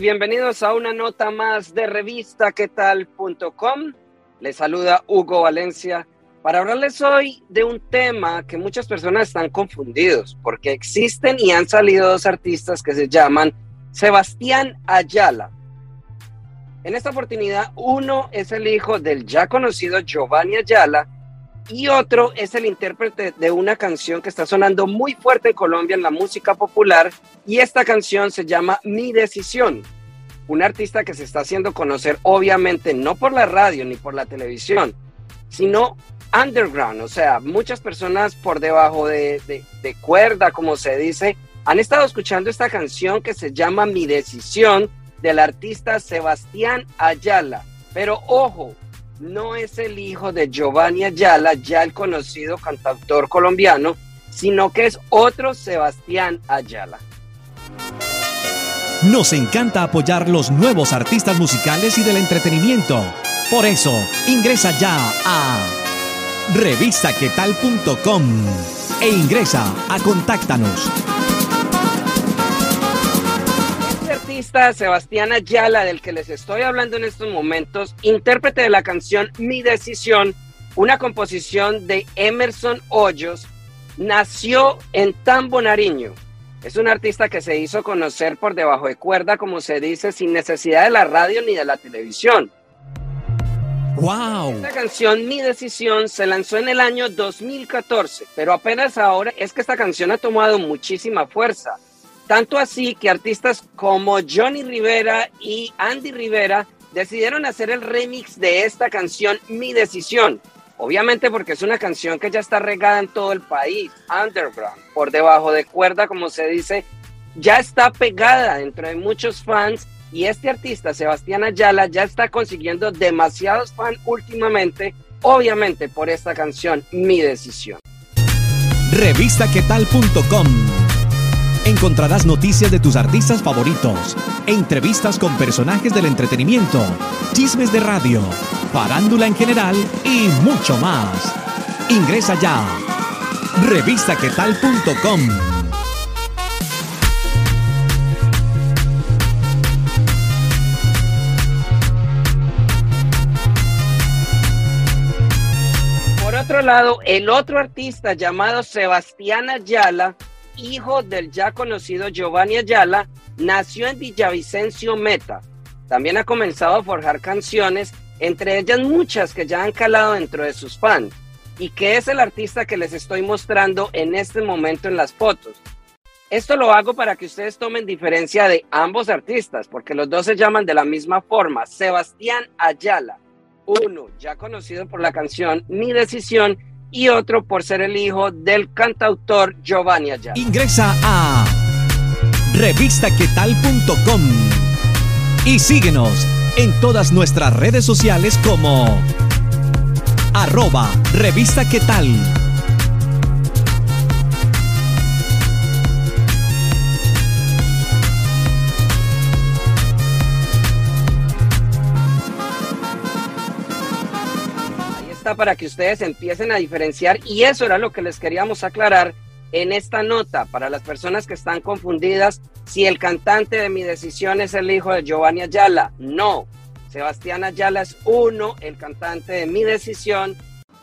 Bienvenidos a una nota más de revistaquetal.com. Les saluda Hugo Valencia para hablarles hoy de un tema que muchas personas están confundidos, porque existen y han salido dos artistas que se llaman Sebastián Ayala. En esta oportunidad, uno es el hijo del ya conocido Giovanni Ayala y otro es el intérprete de una canción que está sonando muy fuerte en Colombia en la música popular y esta canción se llama Mi Decisión. Un artista que se está haciendo conocer obviamente no por la radio ni por la televisión, sino underground, o sea, muchas personas por debajo de, de, cuerda, como se dice, han estado escuchando esta canción que se llama Mi Decisión del artista Sebastián Ayala. Pero ojo, no es el hijo de Giovanni Ayala, ya el conocido cantautor colombiano, sino que es otro Sebastián Ayala. Nos encanta apoyar los nuevos artistas musicales y del entretenimiento. Por eso, ingresa ya a revistaquetal.com e ingresa a Contáctanos. Artista, Sebastián Ayala, del que les estoy hablando en estos momentos, intérprete de la canción Mi Decisión, una composición de Emerson Hoyos, nació en Tambo, Nariño. Es un artista que se hizo conocer por debajo de cuerda, como se dice, sin necesidad de la radio ni de la televisión. ¡Wow! Esta canción, Mi Decisión, se lanzó en el año 2014, pero apenas ahora es que esta canción ha tomado muchísima fuerza. Tanto así que artistas como Johnny Rivera y Andy Rivera decidieron hacer el remix de esta canción, Mi Decisión. Obviamente porque es una canción que ya está regada en todo el país, underground, por debajo de cuerda, como se dice, ya está pegada dentro de muchos fans y este artista, Sebastián Ayala, ya está consiguiendo demasiados fans últimamente, obviamente por esta canción, Mi Decisión. Revistaquetal.com Encontrarás noticias de tus artistas favoritos, entrevistas con personajes del entretenimiento, chismes de radio, farándula en general y mucho más. Ingresa ya. Revistaquetal.com otro lado, el otro artista llamado Sebastián Ayala, hijo del ya conocido Giovanni Ayala, nació en Villavicencio Meta. También ha comenzado a forjar canciones, entre ellas muchas que ya han calado dentro de sus fans, y que es el artista que les estoy mostrando en este momento en las fotos. Esto lo hago para que ustedes tomen diferencia de ambos artistas, porque los dos se llaman de la misma forma, Sebastián Ayala uno ya conocido por la canción Mi Decisión y otro por ser el hijo del cantautor Giovanni Ayala. Ingresa a revistaquetal.com y síguenos en todas nuestras redes sociales como arroba revista para que ustedes empiecen a diferenciar y eso era lo que les queríamos aclarar en esta nota para las personas que están confundidas si el cantante de mi decisión es el hijo de Giovanni Ayala. No, Sebastián Ayala es uno, el cantante de mi decisión,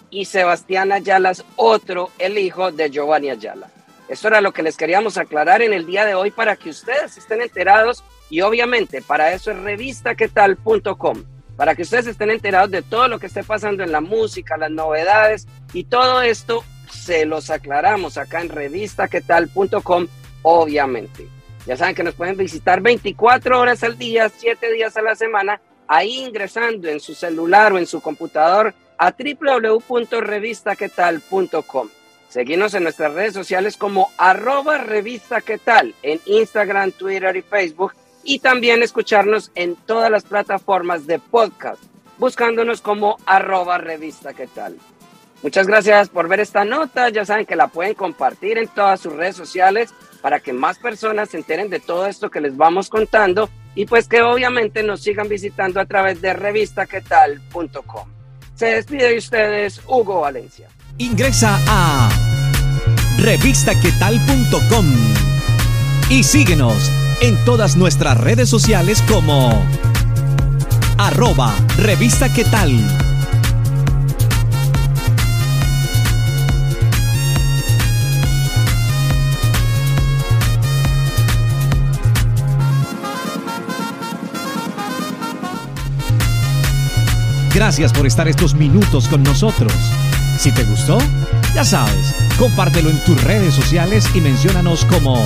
y Sebastián Ayala es otro, el hijo de Giovanni Ayala. Eso era lo que les queríamos aclarar en el día de hoy para que ustedes estén enterados y obviamente para eso es revistaquetal.com para que ustedes estén enterados de todo lo que esté pasando en la música, las novedades y todo esto se los aclaramos acá en revistaquetal.com, obviamente. Ya saben que nos pueden visitar 24 horas al día, 7 días a la semana, ahí ingresando en su celular o en su computador a www.revistaquetal.com. Seguimos en nuestras redes sociales como arroba revista qué tal en Instagram, Twitter y Facebook y también escucharnos en todas las plataformas de podcast, buscándonos como arroba revista qué. Muchas gracias por ver esta nota, ya saben que la pueden compartir en todas sus redes sociales para que más personas se enteren de todo esto que les vamos contando y pues que obviamente nos sigan visitando a través de revistaquetal.com. Se despide de ustedes Hugo Valencia. Ingresa a revistaquetal.com y síguenos en todas nuestras redes sociales como arroba revista tal. Gracias por estar estos minutos con nosotros. Si te gustó, ya sabes, compártelo en tus redes sociales y menciónanos como